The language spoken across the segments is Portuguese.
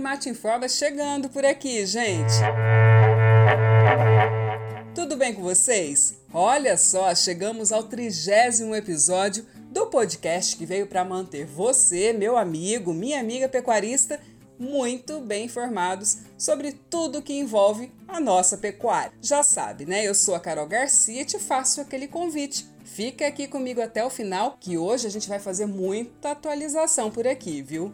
Mate Informa chegando por aqui, gente. Tudo bem com vocês? Olha só, chegamos ao trigésimo episódio do podcast que veio para manter você, meu amigo, minha amiga pecuarista, muito bem informados sobre tudo que envolve a nossa pecuária. Já sabe, né? Eu sou a Carol Garcia e te faço aquele convite. Fica aqui comigo até o final, que hoje a gente vai fazer muita atualização por aqui, viu?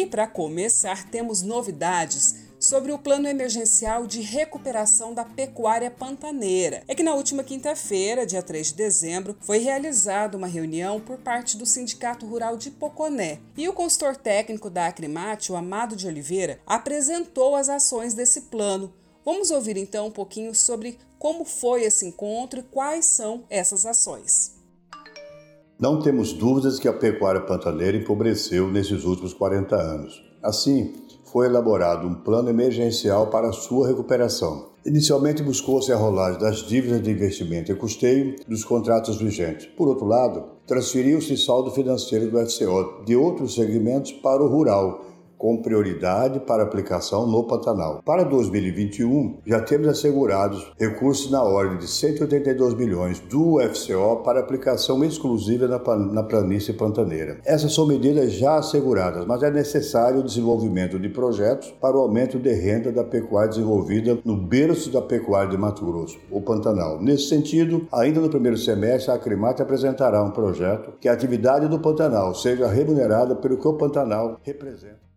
E para começar, temos novidades sobre o plano emergencial de recuperação da pecuária pantaneira. É que na última quinta-feira, dia 3 de dezembro, foi realizada uma reunião por parte do Sindicato Rural de Poconé e o consultor técnico da Acrimate, o Amado de Oliveira, apresentou as ações desse plano. Vamos ouvir então um pouquinho sobre como foi esse encontro e quais são essas ações. Não temos dúvidas que a pecuária pantaneira empobreceu nesses últimos 40 anos. Assim, foi elaborado um plano emergencial para sua recuperação. Inicialmente buscou-se a rolagem das dívidas de investimento e custeio dos contratos vigentes. Por outro lado, transferiu-se saldo financeiro do FCO de outros segmentos para o rural, com prioridade para aplicação no Pantanal. Para 2021, já temos assegurados recursos na ordem de 182 milhões do FCO para aplicação exclusiva na, na planície pantaneira. Essas são medidas já asseguradas, mas é necessário o desenvolvimento de projetos para o aumento de renda da pecuária desenvolvida no berço da pecuária de Mato Grosso, o Pantanal. Nesse sentido, ainda no primeiro semestre, a Acrimate apresentará um projeto que a atividade do Pantanal seja remunerada pelo que o Pantanal representa.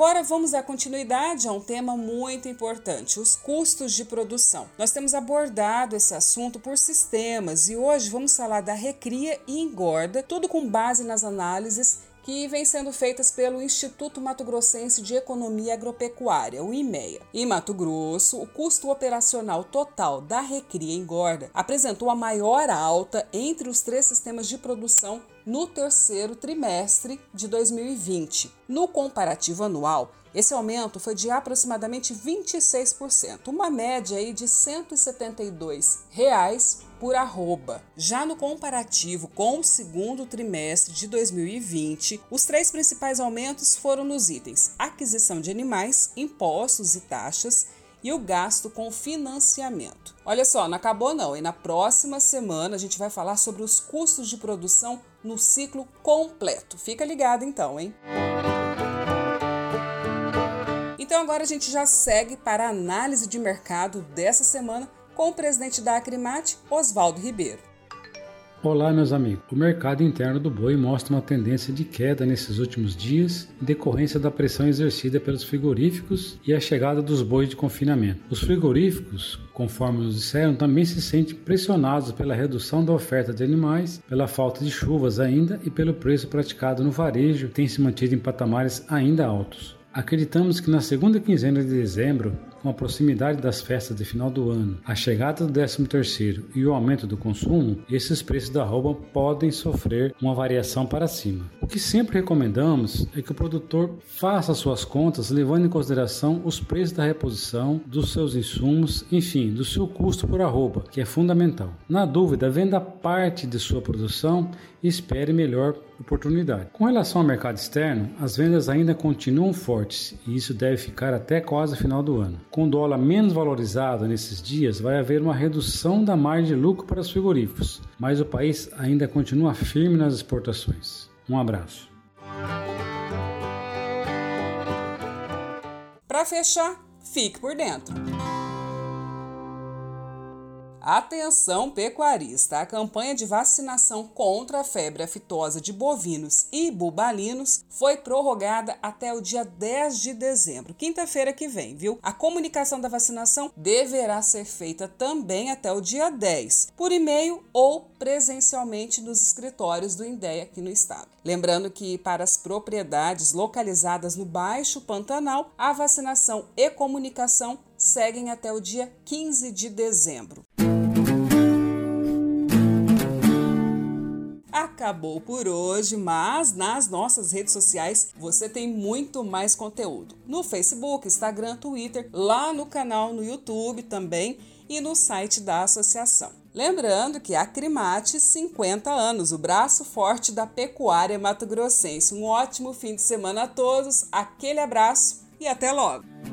Agora vamos dar continuidade a um tema muito importante: os custos de produção. Nós temos abordado esse assunto por sistemas e hoje vamos falar da recria e engorda, tudo com base nas análises que vem sendo feitas pelo Instituto Mato Grossense de Economia Agropecuária, o IMEA. Em Mato Grosso, o custo operacional total da recria engorda apresentou a maior alta entre os três sistemas de produção no terceiro trimestre de 2020. No comparativo anual, esse aumento foi de aproximadamente 26%, uma média aí de 172 reais por arroba. Já no comparativo com o segundo trimestre de 2020, os três principais aumentos foram nos itens aquisição de animais, impostos e taxas e o gasto com financiamento. Olha só, não acabou não, e na próxima semana a gente vai falar sobre os custos de produção no ciclo completo. Fica ligado então, hein? Então agora a gente já segue para a análise de mercado dessa semana com o presidente da Acrimate, Oswaldo Ribeiro. Olá, meus amigos. O mercado interno do boi mostra uma tendência de queda nesses últimos dias, em decorrência da pressão exercida pelos frigoríficos e a chegada dos bois de confinamento. Os frigoríficos, conforme nos disseram, também se sentem pressionados pela redução da oferta de animais, pela falta de chuvas ainda e pelo preço praticado no varejo, que tem se mantido em patamares ainda altos. Acreditamos que na segunda quinzena de dezembro com a proximidade das festas de final do ano, a chegada do 13º e o aumento do consumo, esses preços da roupa podem sofrer uma variação para cima. O que sempre recomendamos é que o produtor faça suas contas levando em consideração os preços da reposição, dos seus insumos, enfim, do seu custo por arroba, que é fundamental. Na dúvida, venda parte de sua produção e espere melhor oportunidade. Com relação ao mercado externo, as vendas ainda continuam fortes e isso deve ficar até quase o final do ano. Com o dólar menos valorizado nesses dias, vai haver uma redução da margem de lucro para os frigoríficos, mas o país ainda continua firme nas exportações. Um abraço. Para fechar, fique por dentro. Atenção pecuarista! A campanha de vacinação contra a febre aftosa de bovinos e bubalinos foi prorrogada até o dia 10 de dezembro, quinta-feira que vem, viu? A comunicação da vacinação deverá ser feita também até o dia 10, por e-mail ou presencialmente nos escritórios do INDEA aqui no estado. Lembrando que para as propriedades localizadas no Baixo Pantanal, a vacinação e comunicação seguem até o dia 15 de dezembro. Acabou por hoje, mas nas nossas redes sociais você tem muito mais conteúdo. No Facebook, Instagram, Twitter, lá no canal no YouTube também e no site da associação. Lembrando que a Crimate 50 anos, o braço forte da pecuária mato-grossense. Um ótimo fim de semana a todos, aquele abraço e até logo!